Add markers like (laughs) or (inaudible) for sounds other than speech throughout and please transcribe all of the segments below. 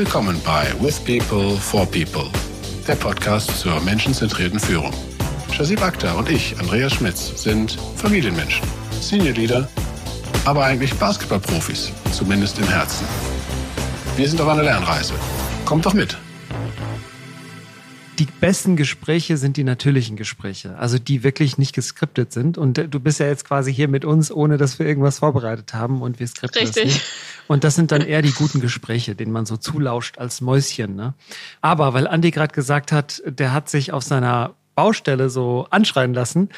Willkommen bei With People for People, der Podcast zur menschenzentrierten Führung. Shazib Akhtar und ich, Andreas Schmitz, sind Familienmenschen, Senior Leader, aber eigentlich Basketballprofis, zumindest im Herzen. Wir sind auf einer Lernreise. Kommt doch mit! Die besten Gespräche sind die natürlichen Gespräche, also die wirklich nicht geskriptet sind. Und äh, du bist ja jetzt quasi hier mit uns, ohne dass wir irgendwas vorbereitet haben und wir skripten Richtig. das nicht. Und das sind dann eher die guten Gespräche, denen man so zulauscht als Mäuschen. Ne? Aber weil Andi gerade gesagt hat, der hat sich auf seiner Baustelle so anschreien lassen,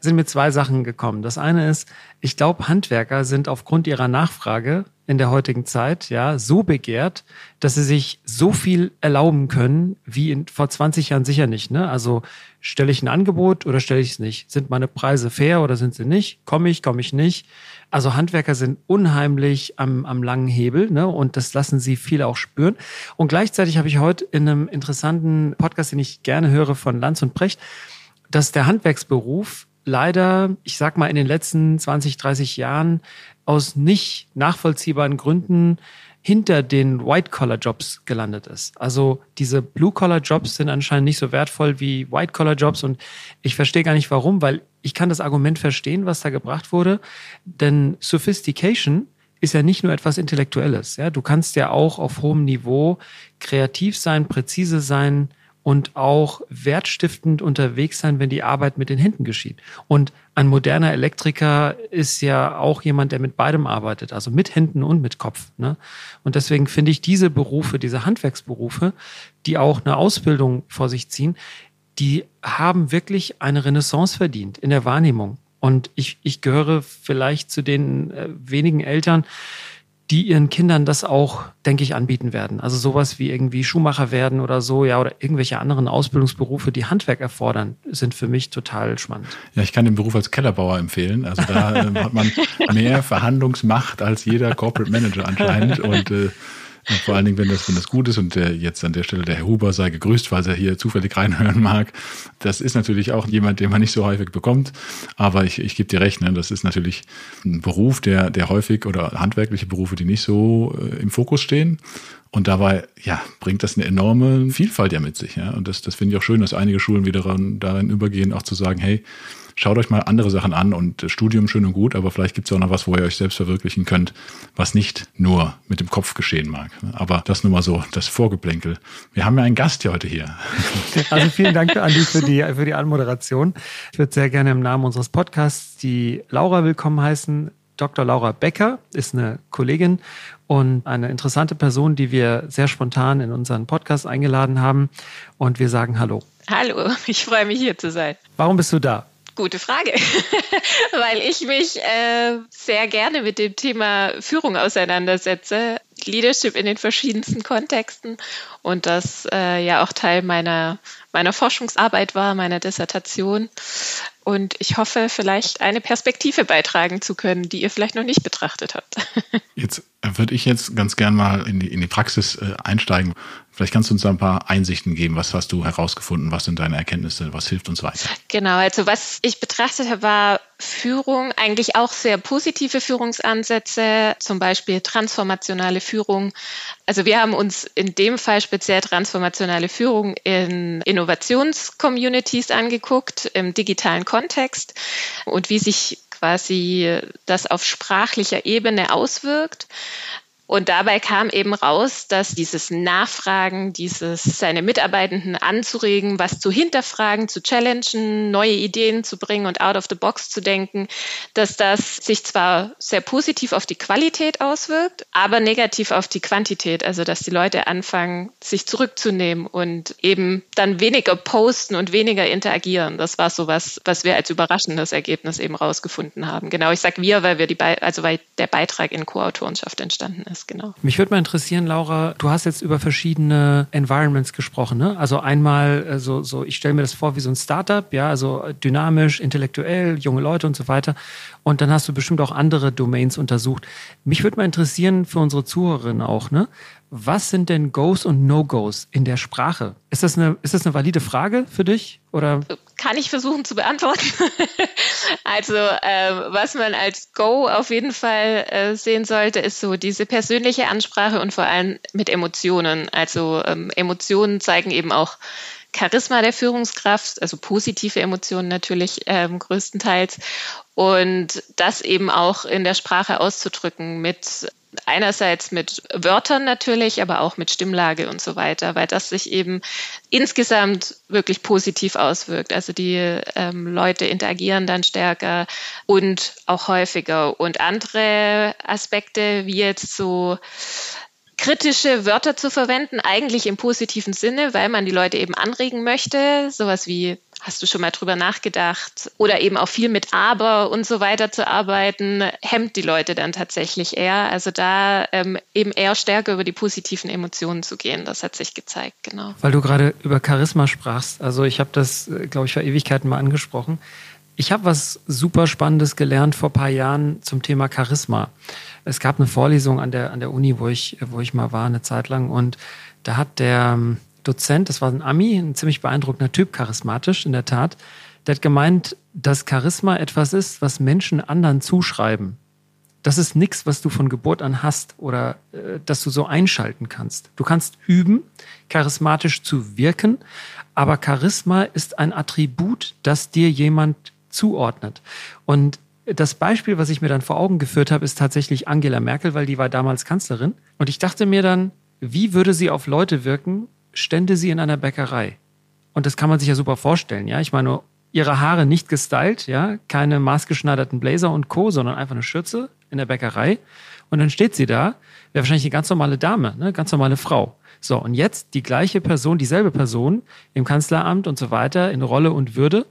sind mir zwei Sachen gekommen. Das eine ist, ich glaube, Handwerker sind aufgrund ihrer Nachfrage in der heutigen Zeit ja so begehrt, dass sie sich so viel erlauben können wie in, vor 20 Jahren sicher nicht. Ne? Also stelle ich ein Angebot oder stelle ich es nicht? Sind meine Preise fair oder sind sie nicht? Komme ich, komme ich nicht? Also Handwerker sind unheimlich am, am langen Hebel ne? und das lassen sie viele auch spüren. Und gleichzeitig habe ich heute in einem interessanten Podcast, den ich gerne höre von Lanz und Precht, dass der Handwerksberuf leider, ich sag mal, in den letzten 20, 30 Jahren aus nicht nachvollziehbaren Gründen hinter den White-Collar-Jobs gelandet ist. Also diese Blue-Collar-Jobs sind anscheinend nicht so wertvoll wie White-Collar-Jobs und ich verstehe gar nicht warum, weil ich kann das Argument verstehen, was da gebracht wurde, denn Sophistication ist ja nicht nur etwas Intellektuelles. Ja, du kannst ja auch auf hohem Niveau kreativ sein, präzise sein, und auch wertstiftend unterwegs sein, wenn die Arbeit mit den Händen geschieht. Und ein moderner Elektriker ist ja auch jemand, der mit beidem arbeitet, also mit Händen und mit Kopf. Ne? Und deswegen finde ich diese Berufe, diese Handwerksberufe, die auch eine Ausbildung vor sich ziehen, die haben wirklich eine Renaissance verdient in der Wahrnehmung. Und ich, ich gehöre vielleicht zu den äh, wenigen Eltern, die ihren Kindern das auch, denke ich, anbieten werden. Also sowas wie irgendwie Schuhmacher werden oder so, ja, oder irgendwelche anderen Ausbildungsberufe, die Handwerk erfordern, sind für mich total spannend. Ja, ich kann den Beruf als Kellerbauer empfehlen. Also da äh, hat man (laughs) mehr Verhandlungsmacht als jeder Corporate Manager anscheinend und äh, und vor allen Dingen, wenn das, wenn das gut ist und der, jetzt an der Stelle der Herr Huber sei gegrüßt, falls er hier zufällig reinhören mag. Das ist natürlich auch jemand, den man nicht so häufig bekommt. Aber ich, ich gebe dir recht, ne? das ist natürlich ein Beruf, der, der häufig oder handwerkliche Berufe, die nicht so äh, im Fokus stehen. Und dabei, ja, bringt das eine enorme Vielfalt ja mit sich. Ja? Und das, das finde ich auch schön, dass einige Schulen wieder darin, darin übergehen, auch zu sagen, hey, schaut euch mal andere Sachen an und Studium schön und gut, aber vielleicht gibt es auch noch was, wo ihr euch selbst verwirklichen könnt, was nicht nur mit dem Kopf geschehen mag. Aber das nur mal so, das Vorgeplänkel. Wir haben ja einen Gast heute hier. (laughs) Also vielen Dank, Andi, für die, für die Anmoderation. Ich würde sehr gerne im Namen unseres Podcasts die Laura willkommen heißen. Dr. Laura Becker ist eine Kollegin und eine interessante Person, die wir sehr spontan in unseren Podcast eingeladen haben. Und wir sagen Hallo. Hallo, (laughs) ich freue mich hier zu sein. Warum bist du da? Gute Frage, (laughs) weil ich mich äh, sehr gerne mit dem Thema Führung auseinandersetze, Leadership in den verschiedensten Kontexten und das äh, ja auch Teil meiner, meiner Forschungsarbeit war, meiner Dissertation. Und ich hoffe, vielleicht eine Perspektive beitragen zu können, die ihr vielleicht noch nicht betrachtet habt. (laughs) Jetzt würde ich jetzt ganz gern mal in die, in die Praxis äh, einsteigen. Vielleicht kannst du uns ein paar Einsichten geben. Was hast du herausgefunden? Was sind deine Erkenntnisse? Was hilft uns weiter? Genau, also was ich betrachtet habe, war Führung, eigentlich auch sehr positive Führungsansätze, zum Beispiel transformationale Führung. Also wir haben uns in dem Fall speziell transformationale Führung in Innovationscommunities angeguckt, im digitalen Kontext und wie sich quasi das auf sprachlicher Ebene auswirkt. Und dabei kam eben raus, dass dieses Nachfragen, dieses seine Mitarbeitenden anzuregen, was zu hinterfragen, zu challengen, neue Ideen zu bringen und out of the box zu denken, dass das sich zwar sehr positiv auf die Qualität auswirkt, aber negativ auf die Quantität. Also dass die Leute anfangen, sich zurückzunehmen und eben dann weniger posten und weniger interagieren. Das war so was, was wir als überraschendes Ergebnis eben rausgefunden haben. Genau, ich sage wir, weil wir die, Be also weil der Beitrag in Co-Autorenschaft entstanden ist genau. Mich würde mal interessieren, Laura, du hast jetzt über verschiedene Environments gesprochen, ne? Also einmal äh, so, so ich stelle mir das vor wie so ein Startup, ja, also dynamisch, intellektuell, junge Leute und so weiter. Und dann hast du bestimmt auch andere Domains untersucht. Mich würde mal interessieren für unsere Zuhörerinnen auch, ne? Was sind denn Goes und No-Goes in der Sprache? Ist das, eine, ist das eine valide Frage für dich? Oder? Kann ich versuchen zu beantworten. (laughs) also ähm, was man als Go auf jeden Fall äh, sehen sollte, ist so diese persönliche Ansprache und vor allem mit Emotionen. Also ähm, Emotionen zeigen eben auch Charisma der Führungskraft, also positive Emotionen natürlich ähm, größtenteils. Und das eben auch in der Sprache auszudrücken mit einerseits mit Wörtern natürlich, aber auch mit Stimmlage und so weiter, weil das sich eben insgesamt wirklich positiv auswirkt. Also die ähm, Leute interagieren dann stärker und auch häufiger. Und andere Aspekte, wie jetzt so kritische Wörter zu verwenden, eigentlich im positiven Sinne, weil man die Leute eben anregen möchte. Sowas wie, hast du schon mal drüber nachgedacht? Oder eben auch viel mit Aber und so weiter zu arbeiten, hemmt die Leute dann tatsächlich eher. Also da ähm, eben eher stärker über die positiven Emotionen zu gehen. Das hat sich gezeigt, genau. Weil du gerade über Charisma sprachst. Also ich habe das, äh, glaube ich, vor Ewigkeiten mal angesprochen. Ich habe was super Spannendes gelernt vor ein paar Jahren zum Thema Charisma es gab eine Vorlesung an der, an der Uni, wo ich, wo ich mal war, eine Zeit lang. Und da hat der ähm, Dozent, das war ein Ami, ein ziemlich beeindruckender Typ, charismatisch in der Tat, der hat gemeint, dass Charisma etwas ist, was Menschen anderen zuschreiben. Das ist nichts, was du von Geburt an hast oder äh, dass du so einschalten kannst. Du kannst üben, charismatisch zu wirken, aber Charisma ist ein Attribut, das dir jemand zuordnet. Und das Beispiel, was ich mir dann vor Augen geführt habe, ist tatsächlich Angela Merkel, weil die war damals Kanzlerin. Und ich dachte mir dann, wie würde sie auf Leute wirken, stände sie in einer Bäckerei? Und das kann man sich ja super vorstellen, ja. Ich meine, ihre Haare nicht gestylt, ja, keine maßgeschneiderten Blazer und Co., sondern einfach eine Schürze in der Bäckerei. Und dann steht sie da, wäre wahrscheinlich eine ganz normale Dame, ne, ganz normale Frau. So, und jetzt die gleiche Person, dieselbe Person im Kanzleramt und so weiter, in Rolle und Würde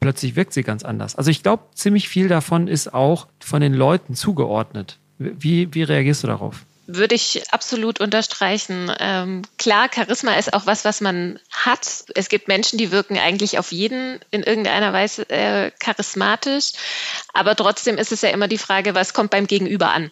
plötzlich wirkt sie ganz anders. Also ich glaube, ziemlich viel davon ist auch von den Leuten zugeordnet. Wie, wie reagierst du darauf? Würde ich absolut unterstreichen. Ähm, klar, Charisma ist auch was, was man hat. Es gibt Menschen, die wirken eigentlich auf jeden in irgendeiner Weise äh, charismatisch. Aber trotzdem ist es ja immer die Frage, was kommt beim Gegenüber an?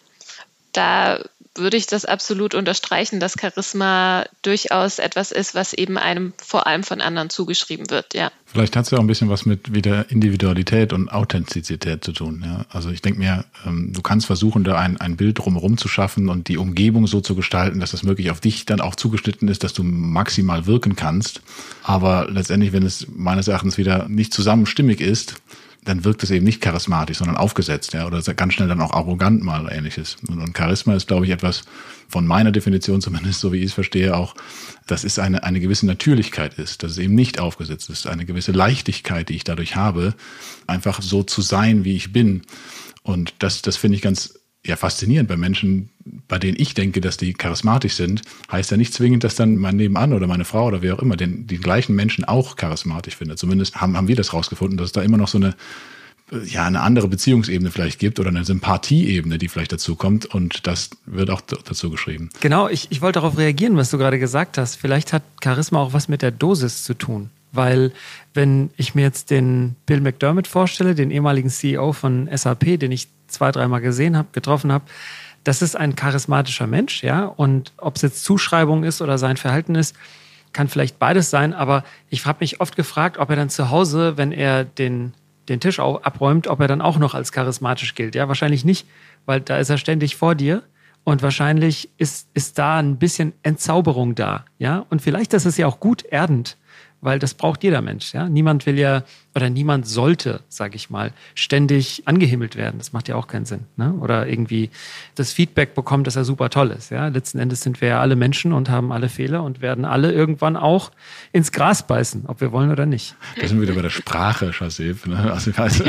Da würde ich das absolut unterstreichen, dass Charisma durchaus etwas ist, was eben einem vor allem von anderen zugeschrieben wird, ja. Vielleicht hat es ja auch ein bisschen was mit wieder Individualität und Authentizität zu tun. Ja? Also ich denke mir, ähm, du kannst versuchen, da ein, ein Bild drumherum zu schaffen und die Umgebung so zu gestalten, dass das wirklich auf dich dann auch zugeschnitten ist, dass du maximal wirken kannst. Aber letztendlich, wenn es meines Erachtens wieder nicht zusammenstimmig ist, dann wirkt es eben nicht charismatisch, sondern aufgesetzt, ja, oder ganz schnell dann auch arrogant mal ähnliches. Und, Charisma ist, glaube ich, etwas von meiner Definition (laughs) zumindest, so wie ich es verstehe, auch, dass es eine, eine gewisse Natürlichkeit ist, dass es eben nicht aufgesetzt ist, eine gewisse Leichtigkeit, die ich dadurch habe, einfach so zu sein, wie ich bin. Und das, das finde ich ganz ja faszinierend bei Menschen, bei denen ich denke, dass die charismatisch sind, heißt ja nicht zwingend, dass dann mein Nebenan oder meine Frau oder wer auch immer den, die gleichen Menschen auch charismatisch findet. Zumindest haben, haben wir das rausgefunden, dass es da immer noch so eine, ja, eine andere Beziehungsebene vielleicht gibt oder eine Sympathieebene, die vielleicht dazu kommt und das wird auch dazu geschrieben. Genau, ich, ich wollte darauf reagieren, was du gerade gesagt hast. Vielleicht hat Charisma auch was mit der Dosis zu tun. Weil wenn ich mir jetzt den Bill McDermott vorstelle, den ehemaligen CEO von SAP, den ich zwei, dreimal gesehen habe, getroffen habe, das ist ein charismatischer Mensch, ja. Und ob es jetzt Zuschreibung ist oder sein Verhalten ist, kann vielleicht beides sein. Aber ich habe mich oft gefragt, ob er dann zu Hause, wenn er den, den Tisch abräumt, ob er dann auch noch als charismatisch gilt. Ja, wahrscheinlich nicht, weil da ist er ständig vor dir. Und wahrscheinlich ist, ist da ein bisschen Entzauberung da, ja. Und vielleicht ist es ja auch gut erdend, weil das braucht jeder Mensch. Ja? Niemand will ja oder niemand sollte, sage ich mal, ständig angehimmelt werden. Das macht ja auch keinen Sinn. Ne? Oder irgendwie das Feedback bekommt, dass er super toll ist. Ja? Letzten Endes sind wir ja alle Menschen und haben alle Fehler und werden alle irgendwann auch ins Gras beißen, ob wir wollen oder nicht. Da sind wir wieder bei der Sprache, Chasif. Ne? Also ich (laughs) weiß,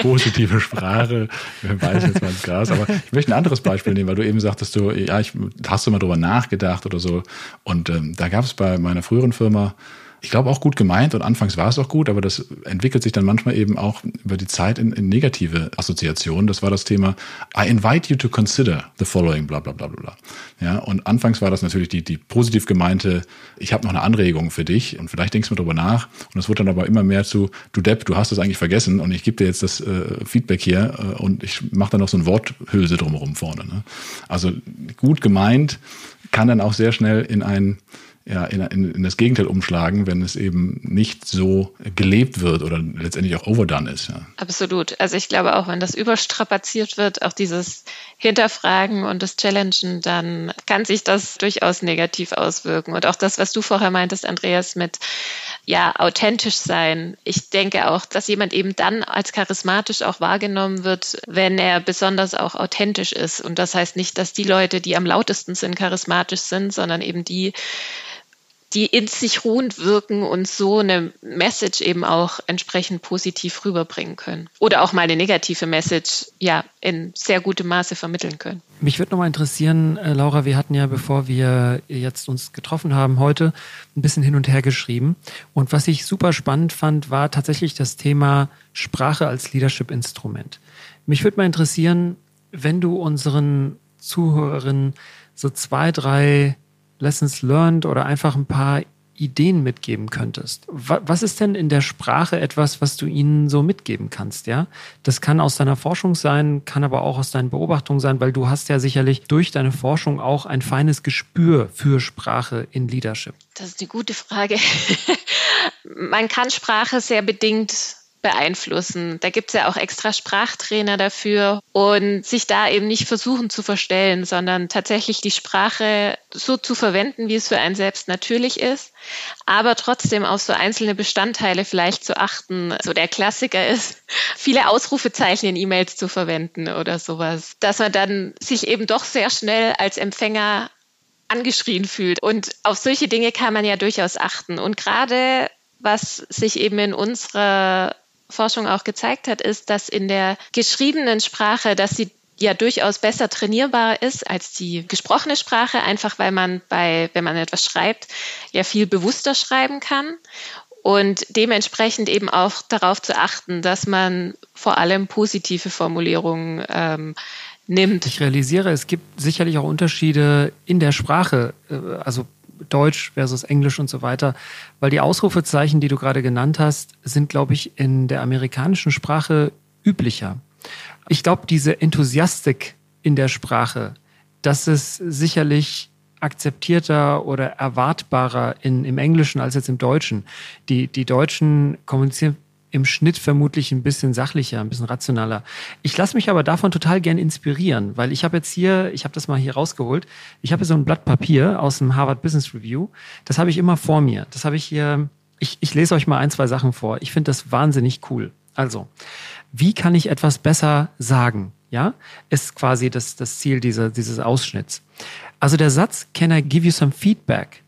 positive Sprache, wir beißen jetzt mal ins Gras. Aber ich möchte ein anderes Beispiel nehmen, weil du eben sagtest, du, ja, ich, hast du mal drüber nachgedacht oder so. Und ähm, da gab es bei meiner früheren Firma ich glaube auch gut gemeint und anfangs war es auch gut, aber das entwickelt sich dann manchmal eben auch über die Zeit in, in negative Assoziationen. Das war das Thema I invite you to consider the following, bla bla bla bla. Ja, und anfangs war das natürlich die, die positiv gemeinte, ich habe noch eine Anregung für dich und vielleicht denkst du mal drüber nach. Und es wurde dann aber immer mehr zu, du Depp, du hast das eigentlich vergessen und ich gebe dir jetzt das äh, Feedback hier äh, und ich mache dann noch so ein Worthülse drumherum vorne. Ne? Also gut gemeint kann dann auch sehr schnell in ein ja, in, in, in das Gegenteil umschlagen, wenn es eben nicht so gelebt wird oder letztendlich auch overdone ist. Ja. Absolut. Also ich glaube auch, wenn das überstrapaziert wird, auch dieses Hinterfragen und das Challengen, dann kann sich das durchaus negativ auswirken. Und auch das, was du vorher meintest, Andreas, mit ja, authentisch sein. Ich denke auch, dass jemand eben dann als charismatisch auch wahrgenommen wird, wenn er besonders auch authentisch ist. Und das heißt nicht, dass die Leute, die am lautesten sind, charismatisch sind, sondern eben die, die in sich ruhend wirken und so eine Message eben auch entsprechend positiv rüberbringen können. Oder auch mal eine negative Message ja in sehr gutem Maße vermitteln können. Mich würde nochmal interessieren, äh, Laura, wir hatten ja, bevor wir jetzt uns getroffen haben, heute ein bisschen hin und her geschrieben. Und was ich super spannend fand, war tatsächlich das Thema Sprache als Leadership-Instrument. Mich würde mal interessieren, wenn du unseren Zuhörerinnen so zwei, drei Lessons learned oder einfach ein paar Ideen mitgeben könntest. Was ist denn in der Sprache etwas, was du ihnen so mitgeben kannst, ja? Das kann aus deiner Forschung sein, kann aber auch aus deinen Beobachtungen sein, weil du hast ja sicherlich durch deine Forschung auch ein feines Gespür für Sprache in Leadership. Das ist eine gute Frage. (laughs) Man kann Sprache sehr bedingt beeinflussen. Da gibt es ja auch extra Sprachtrainer dafür und sich da eben nicht versuchen zu verstellen, sondern tatsächlich die Sprache so zu verwenden, wie es für einen selbst natürlich ist, aber trotzdem auf so einzelne Bestandteile vielleicht zu achten. So der Klassiker ist, (laughs) viele Ausrufezeichen in E-Mails zu verwenden oder sowas, dass man dann sich eben doch sehr schnell als Empfänger angeschrien fühlt. Und auf solche Dinge kann man ja durchaus achten. Und gerade was sich eben in unserer Forschung auch gezeigt hat, ist, dass in der geschriebenen Sprache, dass sie ja durchaus besser trainierbar ist als die gesprochene Sprache, einfach weil man bei, wenn man etwas schreibt, ja viel bewusster schreiben kann und dementsprechend eben auch darauf zu achten, dass man vor allem positive Formulierungen ähm, nimmt. Ich realisiere, es gibt sicherlich auch Unterschiede in der Sprache. Äh, also Deutsch versus Englisch und so weiter. Weil die Ausrufezeichen, die du gerade genannt hast, sind, glaube ich, in der amerikanischen Sprache üblicher. Ich glaube, diese Enthusiastik in der Sprache, das ist sicherlich akzeptierter oder erwartbarer in, im Englischen als jetzt im Deutschen. Die, die Deutschen kommunizieren im Schnitt vermutlich ein bisschen sachlicher, ein bisschen rationaler. Ich lasse mich aber davon total gern inspirieren, weil ich habe jetzt hier, ich habe das mal hier rausgeholt, ich habe so ein Blatt Papier aus dem Harvard Business Review. Das habe ich immer vor mir. Das habe ich hier, ich, ich lese euch mal ein, zwei Sachen vor. Ich finde das wahnsinnig cool. Also, wie kann ich etwas besser sagen? Ja, ist quasi das, das Ziel dieser, dieses Ausschnitts. Also der Satz, can I give you some feedback?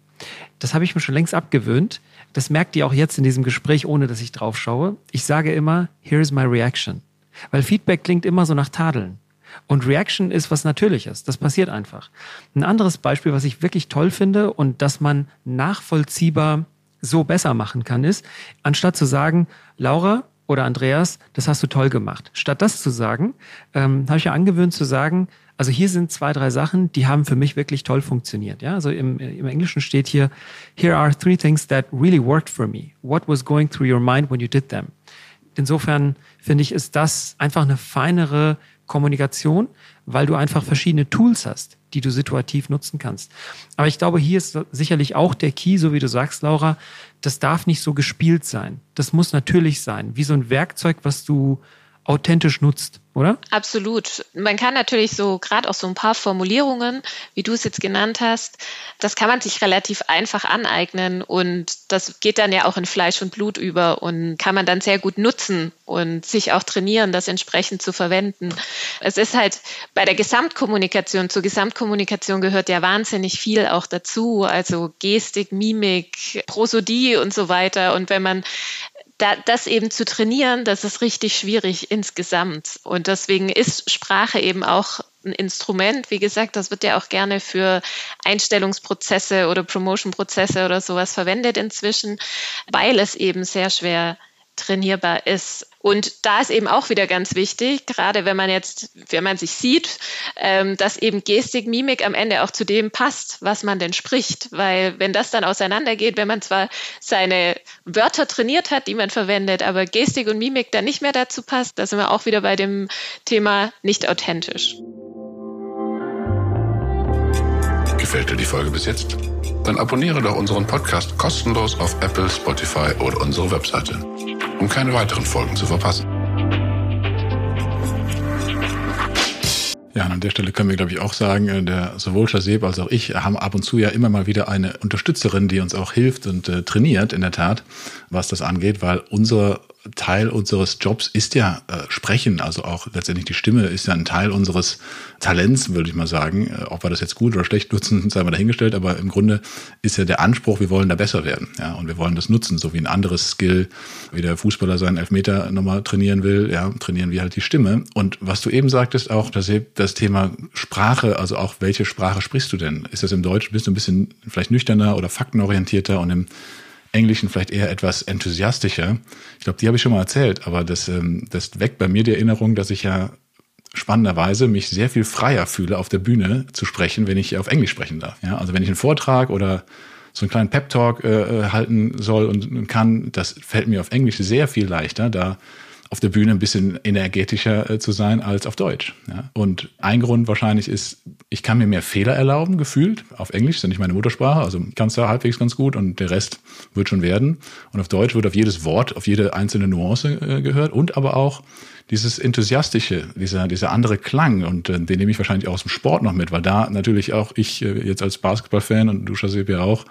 Das habe ich mir schon längst abgewöhnt das merkt ihr auch jetzt in diesem Gespräch, ohne dass ich drauf schaue. Ich sage immer, here's my reaction. Weil Feedback klingt immer so nach Tadeln. Und Reaction ist was Natürliches. Das passiert einfach. Ein anderes Beispiel, was ich wirklich toll finde und das man nachvollziehbar so besser machen kann, ist, anstatt zu sagen, Laura oder Andreas, das hast du toll gemacht. Statt das zu sagen, ähm, habe ich ja angewöhnt zu sagen, also hier sind zwei, drei Sachen, die haben für mich wirklich toll funktioniert. Ja, also im, im Englischen steht hier, here are three things that really worked for me. What was going through your mind when you did them? Insofern finde ich, ist das einfach eine feinere Kommunikation, weil du einfach verschiedene Tools hast, die du situativ nutzen kannst. Aber ich glaube, hier ist sicherlich auch der Key, so wie du sagst, Laura, das darf nicht so gespielt sein. Das muss natürlich sein, wie so ein Werkzeug, was du authentisch nutzt, oder? Absolut. Man kann natürlich so gerade auch so ein paar Formulierungen, wie du es jetzt genannt hast, das kann man sich relativ einfach aneignen und das geht dann ja auch in Fleisch und Blut über und kann man dann sehr gut nutzen und sich auch trainieren, das entsprechend zu verwenden. Es ist halt bei der Gesamtkommunikation, zur Gesamtkommunikation gehört ja wahnsinnig viel auch dazu, also Gestik, Mimik, Prosodie und so weiter. Und wenn man da, das eben zu trainieren, das ist richtig schwierig insgesamt. Und deswegen ist Sprache eben auch ein Instrument. Wie gesagt, das wird ja auch gerne für Einstellungsprozesse oder Promotionprozesse oder sowas verwendet inzwischen, weil es eben sehr schwer trainierbar ist. Und da ist eben auch wieder ganz wichtig, gerade wenn man jetzt, wenn man sich sieht, ähm, dass eben Gestik, Mimik am Ende auch zu dem passt, was man denn spricht. Weil wenn das dann auseinandergeht, wenn man zwar seine Wörter trainiert hat, die man verwendet, aber Gestik und Mimik dann nicht mehr dazu passt, da sind wir auch wieder bei dem Thema nicht authentisch. Gefällt dir die Folge bis jetzt? Dann abonniere doch unseren Podcast kostenlos auf Apple, Spotify oder unsere Webseite, um keine weiteren Folgen zu verpassen. Ja, an der Stelle können wir, glaube ich, auch sagen, äh, der, sowohl Shazeb als auch ich haben ab und zu ja immer mal wieder eine Unterstützerin, die uns auch hilft und äh, trainiert, in der Tat, was das angeht, weil unser Teil unseres Jobs ist ja äh, Sprechen, also auch letztendlich die Stimme ist ja ein Teil unseres Talents, würde ich mal sagen. Äh, ob wir das jetzt gut oder schlecht nutzen, (laughs) sei mal dahingestellt, aber im Grunde ist ja der Anspruch, wir wollen da besser werden. Ja, und wir wollen das nutzen, so wie ein anderes Skill, wie der Fußballer seinen Elfmeter nochmal trainieren will, ja, trainieren wir halt die Stimme. Und was du eben sagtest, auch das, das Thema Sprache, also auch welche Sprache sprichst du denn? Ist das im Deutschen, bist du ein bisschen vielleicht nüchterner oder faktenorientierter und im Englischen vielleicht eher etwas enthusiastischer. Ich glaube, die habe ich schon mal erzählt, aber das, ähm, das weckt bei mir die Erinnerung, dass ich ja spannenderweise mich sehr viel freier fühle, auf der Bühne zu sprechen, wenn ich auf Englisch sprechen darf. Ja, also wenn ich einen Vortrag oder so einen kleinen Pep-Talk äh, äh halten soll und kann, das fällt mir auf Englisch sehr viel leichter. Da auf der Bühne ein bisschen energetischer äh, zu sein als auf Deutsch. Ja? Und ein Grund wahrscheinlich ist, ich kann mir mehr Fehler erlauben, gefühlt. Auf Englisch ja nicht meine Muttersprache, also kannst du halbwegs ganz gut und der Rest wird schon werden. Und auf Deutsch wird auf jedes Wort, auf jede einzelne Nuance äh, gehört und aber auch dieses enthusiastische, dieser, dieser andere Klang und äh, den nehme ich wahrscheinlich auch aus dem Sport noch mit, weil da natürlich auch ich äh, jetzt als Basketballfan und du Shazib ja auch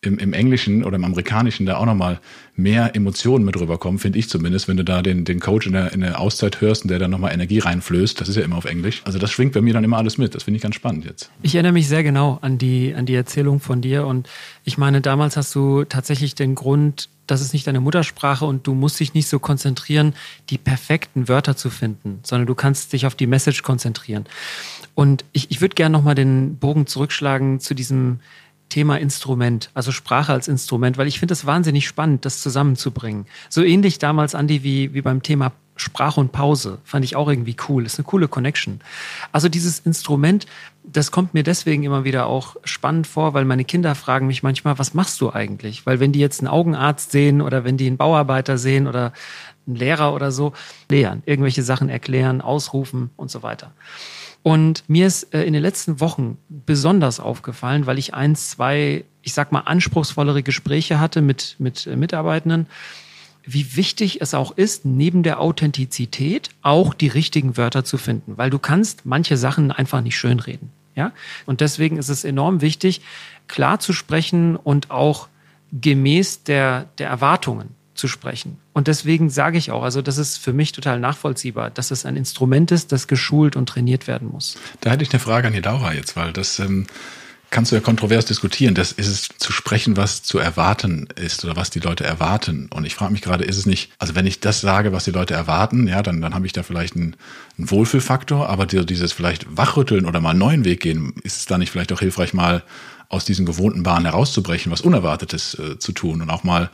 im, im Englischen oder im Amerikanischen da auch nochmal mehr Emotionen mit rüberkommen, finde ich zumindest, wenn du da den, den Coach in der, in der Auszeit hörst und der dann nochmal Energie reinflößt. Das ist ja immer auf Englisch. Also das schwingt bei mir dann immer alles mit. Das finde ich ganz spannend jetzt. Ich erinnere mich sehr genau an die, an die Erzählung von dir und ich meine, damals hast du tatsächlich den Grund, das ist nicht deine Muttersprache und du musst dich nicht so konzentrieren, die perfekten Wörter zu finden, sondern du kannst dich auf die Message konzentrieren. Und ich, ich würde gerne nochmal den Bogen zurückschlagen zu diesem Thema Instrument, also Sprache als Instrument, weil ich finde es wahnsinnig spannend, das zusammenzubringen. So ähnlich damals, Andi, wie, wie beim Thema Sprache und Pause. Fand ich auch irgendwie cool. Ist eine coole Connection. Also dieses Instrument, das kommt mir deswegen immer wieder auch spannend vor, weil meine Kinder fragen mich manchmal, was machst du eigentlich? Weil wenn die jetzt einen Augenarzt sehen oder wenn die einen Bauarbeiter sehen oder einen Lehrer oder so, lehren, irgendwelche Sachen erklären, ausrufen und so weiter. Und mir ist äh, in den letzten Wochen besonders aufgefallen, weil ich eins, zwei, ich sag mal, anspruchsvollere Gespräche hatte mit, mit äh, Mitarbeitenden, wie wichtig es auch ist, neben der Authentizität auch die richtigen Wörter zu finden, weil du kannst manche Sachen einfach nicht schönreden. Ja? Und deswegen ist es enorm wichtig, klar zu sprechen und auch gemäß der, der Erwartungen zu sprechen. Und deswegen sage ich auch, also das ist für mich total nachvollziehbar, dass es ein Instrument ist, das geschult und trainiert werden muss. Da hätte ich eine Frage an die Laura jetzt, weil das ähm, kannst du ja kontrovers diskutieren. Das ist es zu sprechen, was zu erwarten ist oder was die Leute erwarten. Und ich frage mich gerade, ist es nicht, also wenn ich das sage, was die Leute erwarten, ja, dann, dann habe ich da vielleicht einen, einen Wohlfühlfaktor, aber dieses vielleicht wachrütteln oder mal einen neuen Weg gehen, ist es da nicht vielleicht auch hilfreich, mal aus diesen gewohnten Bahnen herauszubrechen, was Unerwartetes äh, zu tun und auch mal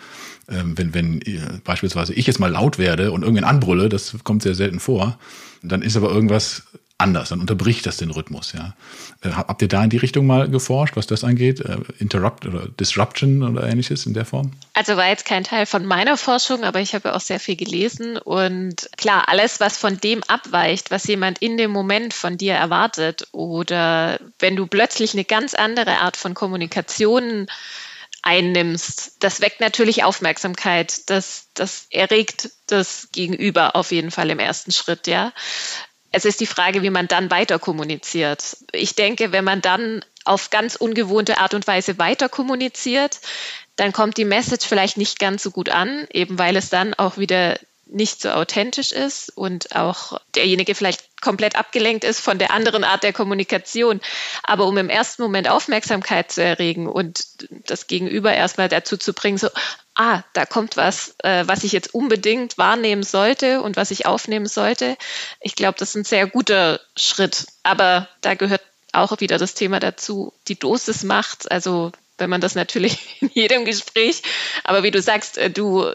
ähm, wenn, wenn äh, beispielsweise ich jetzt mal laut werde und irgendwen anbrülle, das kommt sehr selten vor, dann ist aber irgendwas anders, dann unterbricht das den Rhythmus, ja. Äh, habt ihr da in die Richtung mal geforscht, was das angeht? Äh, Interrupt oder Disruption oder ähnliches in der Form? Also war jetzt kein Teil von meiner Forschung, aber ich habe ja auch sehr viel gelesen und klar, alles, was von dem abweicht, was jemand in dem Moment von dir erwartet oder wenn du plötzlich eine ganz andere Art von Kommunikation einnimmst, das weckt natürlich Aufmerksamkeit. Das, das erregt das Gegenüber auf jeden Fall im ersten Schritt, ja. Es ist die Frage, wie man dann weiter kommuniziert. Ich denke, wenn man dann auf ganz ungewohnte Art und Weise weiter kommuniziert, dann kommt die Message vielleicht nicht ganz so gut an, eben weil es dann auch wieder nicht so authentisch ist und auch derjenige vielleicht komplett abgelenkt ist von der anderen Art der Kommunikation. Aber um im ersten Moment Aufmerksamkeit zu erregen und das Gegenüber erstmal dazu zu bringen, so, ah, da kommt was, äh, was ich jetzt unbedingt wahrnehmen sollte und was ich aufnehmen sollte. Ich glaube, das ist ein sehr guter Schritt. Aber da gehört auch wieder das Thema dazu, die Dosis macht. Also wenn man das natürlich (laughs) in jedem Gespräch, aber wie du sagst, äh, du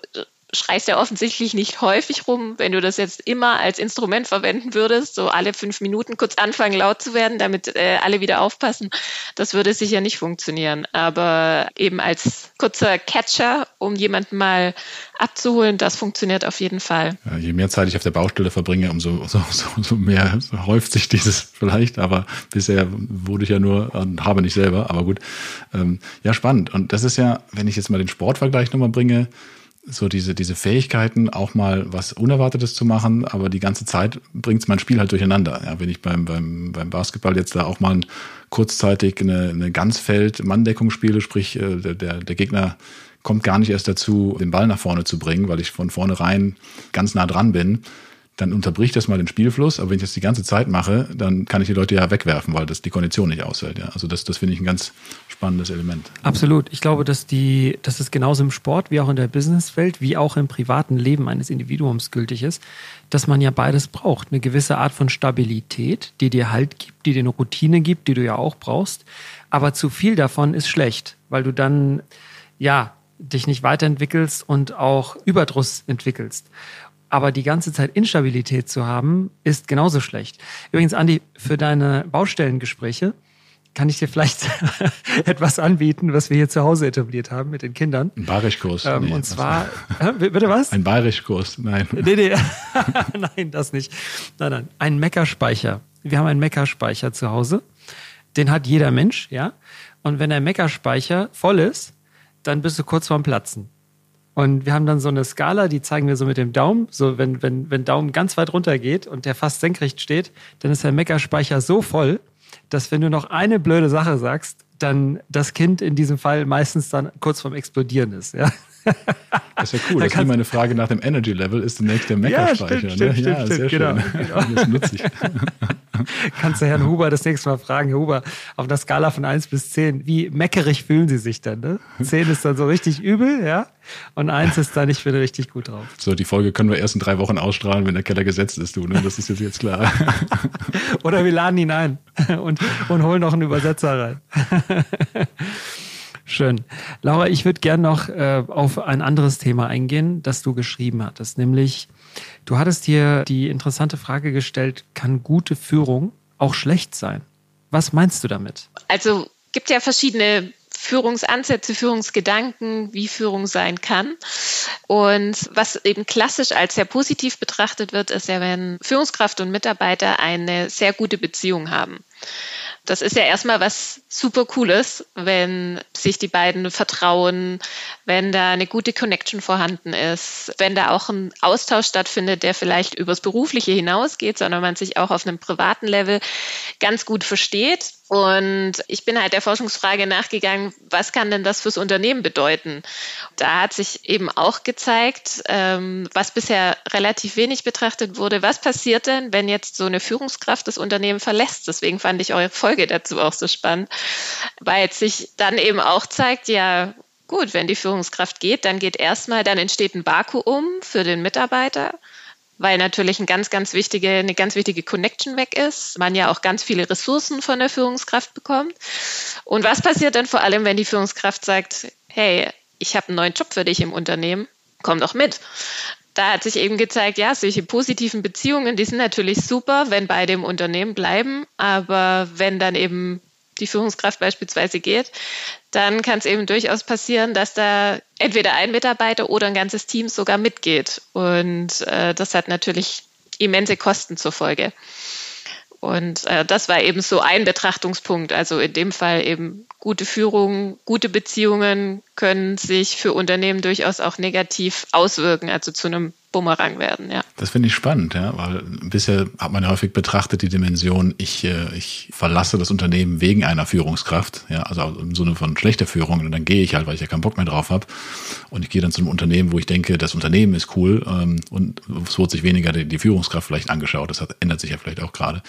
schreist ja offensichtlich nicht häufig rum. Wenn du das jetzt immer als Instrument verwenden würdest, so alle fünf Minuten kurz anfangen laut zu werden, damit äh, alle wieder aufpassen, das würde sicher nicht funktionieren. Aber eben als kurzer Catcher, um jemanden mal abzuholen, das funktioniert auf jeden Fall. Ja, je mehr Zeit ich auf der Baustelle verbringe, umso so, so, so mehr häuft sich dieses vielleicht. Aber bisher wurde ich ja nur und habe nicht selber. Aber gut, ähm, ja spannend. Und das ist ja, wenn ich jetzt mal den Sportvergleich nochmal bringe, so diese, diese Fähigkeiten, auch mal was Unerwartetes zu machen, aber die ganze Zeit bringt mein Spiel halt durcheinander. Ja, wenn ich beim, beim, beim Basketball jetzt da auch mal kurzzeitig eine, eine Ganzfeld-Manndeckung spiele, sprich äh, der, der, der Gegner kommt gar nicht erst dazu, den Ball nach vorne zu bringen, weil ich von vornherein ganz nah dran bin, dann unterbricht das mal den Spielfluss. Aber wenn ich das die ganze Zeit mache, dann kann ich die Leute ja wegwerfen, weil das die Kondition nicht aushält. Ja. Also das, das finde ich ein ganz spannendes Element. Absolut. Ich glaube, dass die, dass es genauso im Sport wie auch in der Businesswelt, wie auch im privaten Leben eines Individuums gültig ist, dass man ja beides braucht. Eine gewisse Art von Stabilität, die dir Halt gibt, die dir eine Routine gibt, die du ja auch brauchst. Aber zu viel davon ist schlecht, weil du dann, ja, dich nicht weiterentwickelst und auch Überdruss entwickelst. Aber die ganze Zeit Instabilität zu haben, ist genauso schlecht. Übrigens, Andi, für deine Baustellengespräche kann ich dir vielleicht (laughs) etwas anbieten, was wir hier zu Hause etabliert haben mit den Kindern. Ein Bayerischkurs. Ähm, nee, und zwar, (laughs) äh, bitte was? Ein Bayerischkurs, nein. Nee, nee. (laughs) nein, das nicht. Nein, nein. Ein Meckerspeicher. Wir haben einen Meckerspeicher zu Hause. Den hat jeder Mensch, ja. Und wenn der Meckerspeicher voll ist, dann bist du kurz vorm Platzen. Und wir haben dann so eine Skala, die zeigen wir so mit dem Daumen. So, wenn, wenn, wenn Daumen ganz weit runter geht und der fast senkrecht steht, dann ist der Meckerspeicher so voll, dass wenn du noch eine blöde Sache sagst, dann das Kind in diesem Fall meistens dann kurz vorm Explodieren ist. Ja? Das ist ja cool. (laughs) Da das ist meine Frage nach dem Energy Level. Ist demnächst der Meckerspeicher. Ja, stimmt, ne? stimmt, ja, stimmt, sehr genau, schön. Genau. (laughs) Das nutze ich. (laughs) (laughs) Kannst du Herrn Huber das nächste Mal fragen, Herr Huber, auf der Skala von 1 bis 10, wie meckerig fühlen Sie sich dann? Ne? 10 ist dann so richtig übel, ja? Und 1 ist dann nicht wieder richtig gut drauf. So, die Folge können wir erst in drei Wochen ausstrahlen, wenn der Keller gesetzt ist, du, ne? Das ist jetzt, jetzt klar. (laughs) Oder wir laden ihn ein und, und holen noch einen Übersetzer rein. (laughs) Schön. Laura, ich würde gern noch äh, auf ein anderes Thema eingehen, das du geschrieben hattest, nämlich Du hattest hier die interessante Frage gestellt, kann gute Führung auch schlecht sein? Was meinst du damit? Also gibt ja verschiedene Führungsansätze, Führungsgedanken, wie Führung sein kann. Und was eben klassisch als sehr positiv betrachtet wird, ist ja, wenn Führungskraft und Mitarbeiter eine sehr gute Beziehung haben. Das ist ja erstmal was super Cooles, wenn sich die beiden vertrauen, wenn da eine gute Connection vorhanden ist, wenn da auch ein Austausch stattfindet, der vielleicht übers Berufliche hinausgeht, sondern man sich auch auf einem privaten Level ganz gut versteht. Und ich bin halt der Forschungsfrage nachgegangen, was kann denn das fürs Unternehmen bedeuten? Da hat sich eben auch gezeigt, ähm, was bisher relativ wenig betrachtet wurde. Was passiert denn, wenn jetzt so eine Führungskraft das Unternehmen verlässt? Deswegen fand ich eure Folge dazu auch so spannend, weil es sich dann eben auch zeigt, ja, gut, wenn die Führungskraft geht, dann geht erstmal, dann entsteht ein Vakuum für den Mitarbeiter weil natürlich ein ganz, ganz wichtige, eine ganz wichtige Connection weg ist, man ja auch ganz viele Ressourcen von der Führungskraft bekommt. Und was passiert dann vor allem, wenn die Führungskraft sagt, hey, ich habe einen neuen Job für dich im Unternehmen, komm doch mit. Da hat sich eben gezeigt, ja, solche positiven Beziehungen, die sind natürlich super, wenn beide im Unternehmen bleiben, aber wenn dann eben die Führungskraft beispielsweise geht, dann kann es eben durchaus passieren, dass da entweder ein Mitarbeiter oder ein ganzes Team sogar mitgeht. Und äh, das hat natürlich immense Kosten zur Folge. Und äh, das war eben so ein Betrachtungspunkt. Also in dem Fall eben gute Führung, gute Beziehungen können sich für Unternehmen durchaus auch negativ auswirken, also zu einem Bumerang werden, ja. Das finde ich spannend, ja, weil bisher hat man ja häufig betrachtet die Dimension, ich, äh, ich verlasse das Unternehmen wegen einer Führungskraft, ja, also im Sinne von schlechter Führung und dann gehe ich halt, weil ich ja keinen Bock mehr drauf habe und ich gehe dann zu einem Unternehmen, wo ich denke, das Unternehmen ist cool ähm, und es wird sich weniger die, die Führungskraft vielleicht angeschaut, das hat, ändert sich ja vielleicht auch gerade.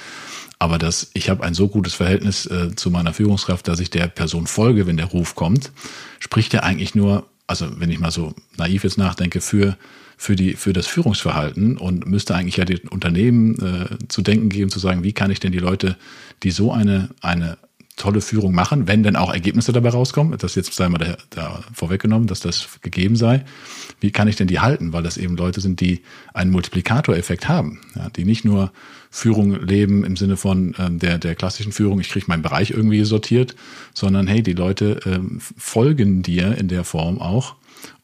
Aber das, ich habe ein so gutes Verhältnis äh, zu meiner Führungskraft, dass ich der Person folge, wenn der Ruf kommt, spricht er eigentlich nur, also wenn ich mal so naiv jetzt nachdenke, für für, die, für das Führungsverhalten und müsste eigentlich ja den Unternehmen äh, zu denken geben, zu sagen, wie kann ich denn die Leute, die so eine, eine tolle Führung machen, wenn denn auch Ergebnisse dabei rauskommen. Das jetzt sei mal da, da vorweggenommen, dass das gegeben sei. Wie kann ich denn die halten? Weil das eben Leute sind, die einen Multiplikatoreffekt haben, ja, die nicht nur Führung leben im Sinne von ähm, der, der klassischen Führung, ich kriege meinen Bereich irgendwie sortiert, sondern hey, die Leute ähm, folgen dir in der Form auch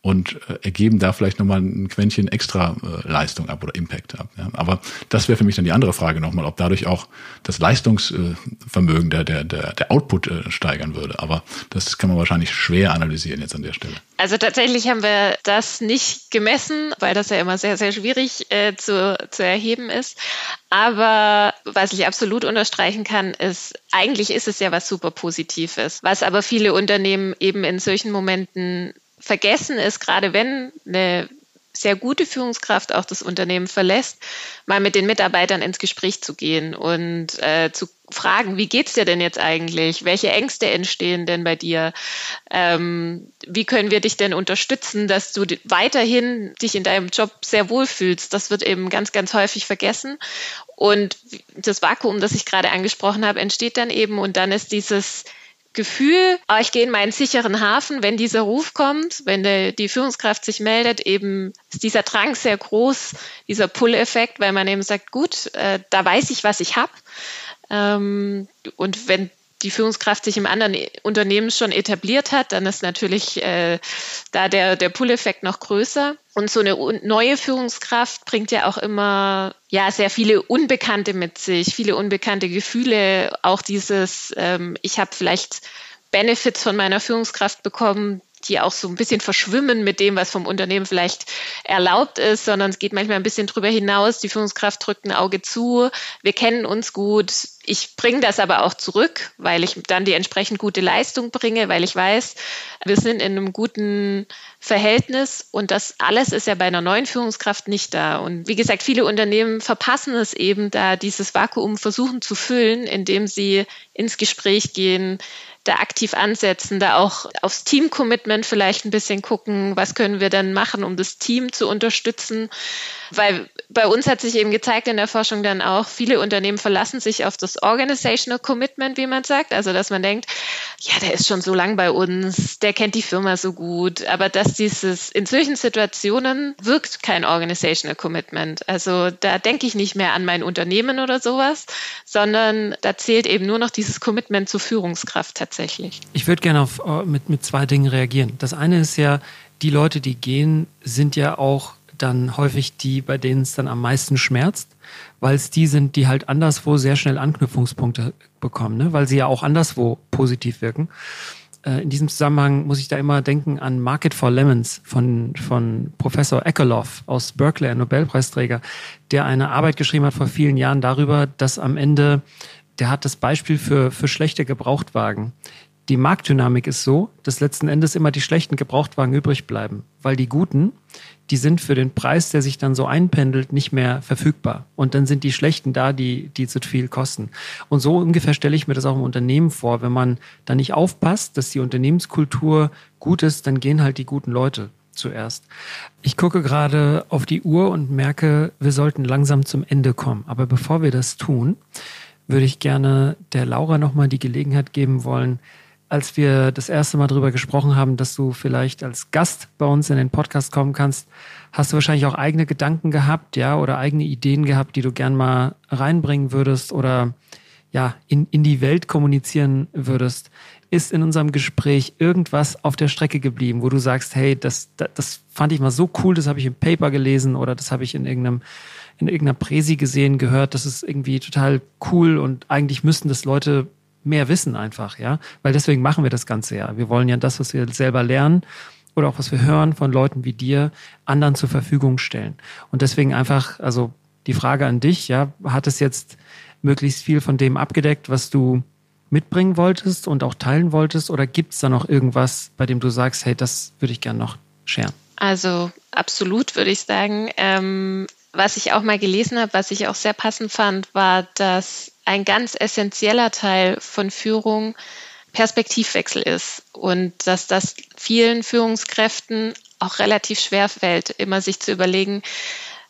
und äh, ergeben da vielleicht nochmal ein Quäntchen extra äh, Leistung ab oder Impact ab. Ja. Aber das wäre für mich dann die andere Frage nochmal, ob dadurch auch das Leistungsvermögen, der, der, der, der Output äh, steigern würde. Aber das kann man wahrscheinlich schwer analysieren jetzt an der Stelle. Also tatsächlich haben wir das nicht gemessen, weil das ja immer sehr, sehr schwierig äh, zu, zu erheben ist. Aber was ich absolut unterstreichen kann, ist, eigentlich ist es ja was super Positives, was aber viele Unternehmen eben in solchen Momenten vergessen ist, gerade wenn eine sehr gute Führungskraft auch das Unternehmen verlässt, mal mit den Mitarbeitern ins Gespräch zu gehen und äh, zu fragen, wie geht's dir denn jetzt eigentlich? Welche Ängste entstehen denn bei dir? Ähm, wie können wir dich denn unterstützen, dass du weiterhin dich in deinem Job sehr wohlfühlst? Das wird eben ganz, ganz häufig vergessen. Und das Vakuum, das ich gerade angesprochen habe, entsteht dann eben und dann ist dieses Gefühl, ah, ich gehe in meinen sicheren Hafen, wenn dieser Ruf kommt, wenn der, die Führungskraft sich meldet, eben ist dieser Drang sehr groß, dieser Pull-Effekt, weil man eben sagt, gut, äh, da weiß ich, was ich habe. Ähm, und wenn die Führungskraft sich im anderen Unternehmen schon etabliert hat, dann ist natürlich äh, da der, der Pull-Effekt noch größer. Und so eine neue Führungskraft bringt ja auch immer ja sehr viele Unbekannte mit sich, viele unbekannte Gefühle. Auch dieses, ähm, ich habe vielleicht Benefits von meiner Führungskraft bekommen, die auch so ein bisschen verschwimmen mit dem, was vom Unternehmen vielleicht erlaubt ist, sondern es geht manchmal ein bisschen drüber hinaus. Die Führungskraft drückt ein Auge zu. Wir kennen uns gut. Ich bringe das aber auch zurück, weil ich dann die entsprechend gute Leistung bringe, weil ich weiß, wir sind in einem guten Verhältnis und das alles ist ja bei einer neuen Führungskraft nicht da. Und wie gesagt, viele Unternehmen verpassen es eben, da dieses Vakuum versuchen zu füllen, indem sie ins Gespräch gehen, da aktiv ansetzen, da auch aufs Team-Commitment vielleicht ein bisschen gucken, was können wir denn machen, um das Team zu unterstützen. Weil bei uns hat sich eben gezeigt in der Forschung dann auch, viele Unternehmen verlassen sich auf das Organizational Commitment, wie man sagt. Also, dass man denkt, ja, der ist schon so lang bei uns, der kennt die Firma so gut. Aber dass dieses, in solchen Situationen wirkt kein Organizational Commitment. Also, da denke ich nicht mehr an mein Unternehmen oder sowas, sondern da zählt eben nur noch dieses Commitment zur Führungskraft tatsächlich. Ich würde gerne auf, äh, mit, mit zwei Dingen reagieren. Das eine ist ja, die Leute, die gehen, sind ja auch dann häufig die, bei denen es dann am meisten schmerzt, weil es die sind, die halt anderswo sehr schnell Anknüpfungspunkte bekommen, ne? weil sie ja auch anderswo positiv wirken. Äh, in diesem Zusammenhang muss ich da immer denken an Market for Lemons von, von Professor Ekeloff aus Berkeley, ein Nobelpreisträger, der eine Arbeit geschrieben hat vor vielen Jahren darüber, dass am Ende, der hat das Beispiel für, für schlechte Gebrauchtwagen die Marktdynamik ist so, dass letzten Endes immer die schlechten Gebrauchtwagen übrig bleiben, weil die guten, die sind für den Preis, der sich dann so einpendelt, nicht mehr verfügbar. Und dann sind die schlechten da, die, die zu viel kosten. Und so ungefähr stelle ich mir das auch im Unternehmen vor. Wenn man da nicht aufpasst, dass die Unternehmenskultur gut ist, dann gehen halt die guten Leute zuerst. Ich gucke gerade auf die Uhr und merke, wir sollten langsam zum Ende kommen. Aber bevor wir das tun, würde ich gerne der Laura nochmal die Gelegenheit geben wollen, als wir das erste Mal darüber gesprochen haben, dass du vielleicht als Gast bei uns in den Podcast kommen kannst, hast du wahrscheinlich auch eigene Gedanken gehabt, ja, oder eigene Ideen gehabt, die du gern mal reinbringen würdest oder ja, in, in die Welt kommunizieren würdest. Ist in unserem Gespräch irgendwas auf der Strecke geblieben, wo du sagst, hey, das, das, das fand ich mal so cool, das habe ich im Paper gelesen oder das habe ich in irgendeinem in irgendeiner Präsi gesehen, gehört, das ist irgendwie total cool und eigentlich müssten das Leute mehr wissen einfach, ja. Weil deswegen machen wir das Ganze ja. Wir wollen ja das, was wir selber lernen oder auch was wir hören von Leuten wie dir, anderen zur Verfügung stellen. Und deswegen einfach, also die Frage an dich, ja, hat es jetzt möglichst viel von dem abgedeckt, was du mitbringen wolltest und auch teilen wolltest? Oder gibt es da noch irgendwas, bei dem du sagst, hey, das würde ich gerne noch scheren? Also absolut würde ich sagen. Ähm, was ich auch mal gelesen habe, was ich auch sehr passend fand, war, dass ein ganz essentieller Teil von Führung Perspektivwechsel ist und dass das vielen Führungskräften auch relativ schwer fällt, immer sich zu überlegen,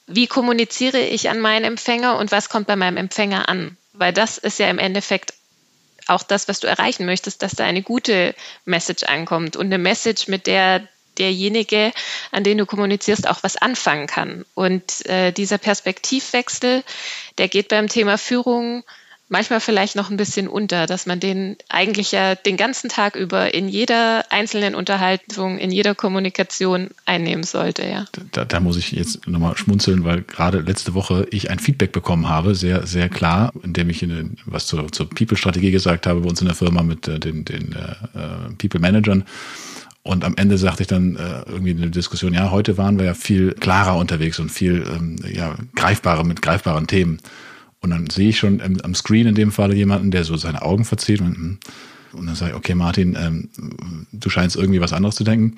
wie kommuniziere ich an meinen Empfänger und was kommt bei meinem Empfänger an? Weil das ist ja im Endeffekt auch das, was du erreichen möchtest, dass da eine gute Message ankommt und eine Message, mit der derjenige, an den du kommunizierst, auch was anfangen kann. Und äh, dieser Perspektivwechsel, der geht beim Thema Führung manchmal vielleicht noch ein bisschen unter, dass man den eigentlich ja den ganzen Tag über in jeder einzelnen Unterhaltung, in jeder Kommunikation einnehmen sollte, ja. Da, da muss ich jetzt nochmal schmunzeln, weil gerade letzte Woche ich ein Feedback bekommen habe, sehr, sehr klar, indem ich in, was zur, zur People-Strategie gesagt habe bei uns in der Firma mit äh, den, den äh, People-Managern. Und am Ende sagte ich dann äh, irgendwie in der Diskussion, ja, heute waren wir ja viel klarer unterwegs und viel ähm, ja, greifbarer mit greifbaren Themen. Und dann sehe ich schon am Screen in dem Fall jemanden, der so seine Augen verzieht und, hm. und dann sage ich, okay, Martin, ähm, du scheinst irgendwie was anderes zu denken.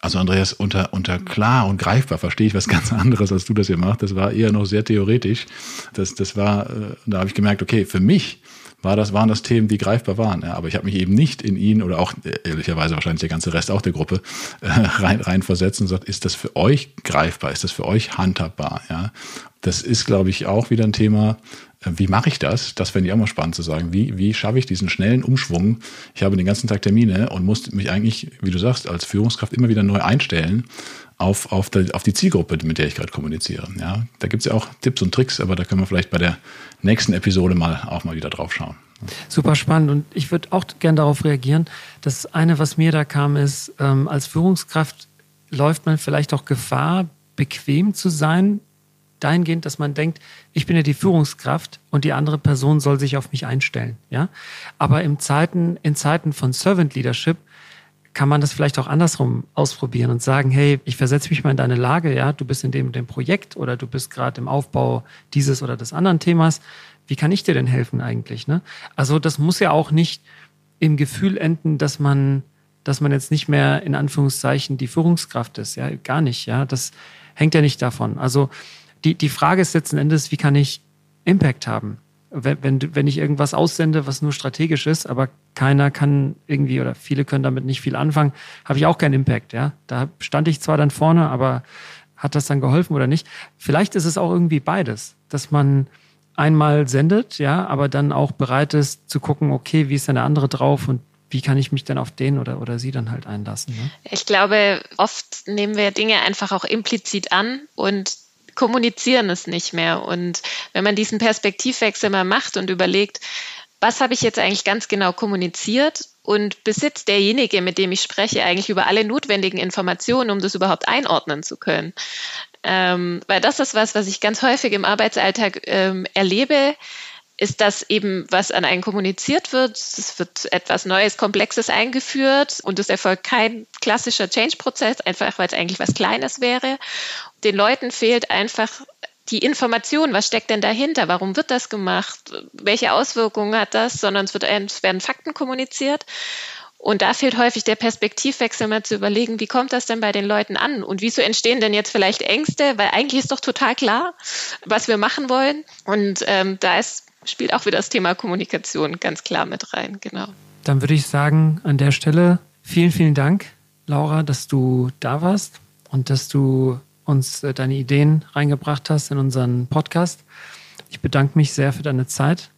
Also Andreas, unter, unter klar und greifbar verstehe ich was (laughs) ganz anderes, als du das hier machst. Das war eher noch sehr theoretisch. Das, das war, äh, da habe ich gemerkt, okay, für mich war das, waren das Themen, die greifbar waren. Ja, aber ich habe mich eben nicht in ihn oder auch äh, ehrlicherweise wahrscheinlich der ganze Rest auch der Gruppe äh, rein, rein versetzt und sagt, ist das für euch greifbar? Ist das für euch handhabbar? Ja, das ist, glaube ich, auch wieder ein Thema. Äh, wie mache ich das? Das fände ich auch mal spannend zu sagen. Wie, wie schaffe ich diesen schnellen Umschwung? Ich habe den ganzen Tag Termine und muss mich eigentlich, wie du sagst, als Führungskraft immer wieder neu einstellen auf, auf, der, auf die Zielgruppe, mit der ich gerade kommuniziere. Ja, da gibt es ja auch Tipps und Tricks, aber da können wir vielleicht bei der nächsten Episode mal auch mal wieder drauf schauen. Super spannend und ich würde auch gerne darauf reagieren. Das eine, was mir da kam, ist, ähm, als Führungskraft läuft man vielleicht auch Gefahr, bequem zu sein, dahingehend, dass man denkt, ich bin ja die Führungskraft und die andere Person soll sich auf mich einstellen. Ja? Aber in Zeiten, in Zeiten von Servant Leadership kann man das vielleicht auch andersrum ausprobieren und sagen, hey, ich versetze mich mal in deine Lage, ja, du bist in dem, dem Projekt oder du bist gerade im Aufbau dieses oder des anderen Themas. Wie kann ich dir denn helfen eigentlich? Ne? Also das muss ja auch nicht im Gefühl enden, dass man, dass man jetzt nicht mehr in Anführungszeichen die Führungskraft ist, ja, gar nicht, ja. Das hängt ja nicht davon. Also die, die Frage ist letzten Endes, wie kann ich Impact haben? Wenn, wenn, wenn ich irgendwas aussende, was nur strategisch ist, aber keiner kann irgendwie oder viele können damit nicht viel anfangen, habe ich auch keinen Impact. Ja, da stand ich zwar dann vorne, aber hat das dann geholfen oder nicht? Vielleicht ist es auch irgendwie beides, dass man einmal sendet, ja, aber dann auch bereit ist zu gucken, okay, wie ist denn der andere drauf und wie kann ich mich denn auf den oder, oder sie dann halt einlassen? Ne? Ich glaube, oft nehmen wir Dinge einfach auch implizit an und kommunizieren es nicht mehr. Und wenn man diesen Perspektivwechsel mal macht und überlegt, was habe ich jetzt eigentlich ganz genau kommuniziert und besitzt derjenige, mit dem ich spreche, eigentlich über alle notwendigen Informationen, um das überhaupt einordnen zu können. Ähm, weil das ist was, was ich ganz häufig im Arbeitsalltag ähm, erlebe, ist das eben, was an einen kommuniziert wird. Es wird etwas Neues, Komplexes eingeführt und es erfolgt kein klassischer Change-Prozess, einfach weil es eigentlich was Kleines wäre. Den Leuten fehlt einfach die Information, was steckt denn dahinter, warum wird das gemacht, welche Auswirkungen hat das, sondern es, wird, es werden Fakten kommuniziert. Und da fehlt häufig der Perspektivwechsel mal zu überlegen, wie kommt das denn bei den Leuten an? Und wieso entstehen denn jetzt vielleicht Ängste, weil eigentlich ist doch total klar, was wir machen wollen. Und ähm, da ist spielt auch wieder das Thema Kommunikation ganz klar mit rein, genau. Dann würde ich sagen, an der Stelle vielen, vielen Dank, Laura, dass du da warst und dass du uns äh, deine Ideen reingebracht hast in unseren Podcast. Ich bedanke mich sehr für deine Zeit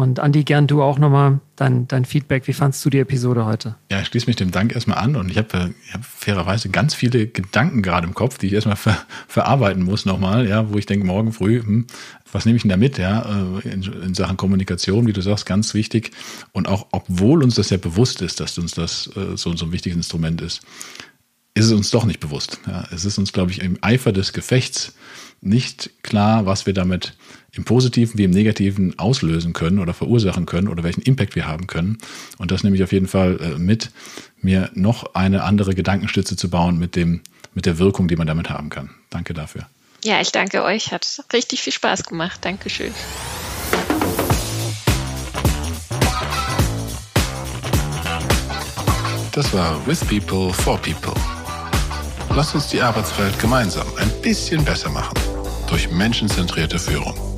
und Andi, gern du auch nochmal dein, dein Feedback. Wie fandst du die Episode heute? Ja, ich schließe mich dem Dank erstmal an und ich habe äh, hab fairerweise ganz viele Gedanken gerade im Kopf, die ich erstmal ver, verarbeiten muss nochmal, ja, wo ich denke, morgen früh, hm, was nehme ich denn da mit, ja, äh, in, in, Sachen Kommunikation, wie du sagst, ganz wichtig. Und auch, obwohl uns das ja bewusst ist, dass uns das äh, so, so ein wichtiges Instrument ist, ist es uns doch nicht bewusst. Ja. Es ist uns, glaube ich, im Eifer des Gefechts nicht klar, was wir damit im Positiven wie im Negativen auslösen können oder verursachen können oder welchen Impact wir haben können. Und das nehme ich auf jeden Fall äh, mit, mir noch eine andere Gedankenstütze zu bauen mit dem, mit der Wirkung, die man damit haben kann. Danke dafür. Ja, ich danke euch. Hat richtig viel Spaß gemacht. Dankeschön. Das war With People for People. Lasst uns die Arbeitswelt gemeinsam ein bisschen besser machen durch menschenzentrierte Führung.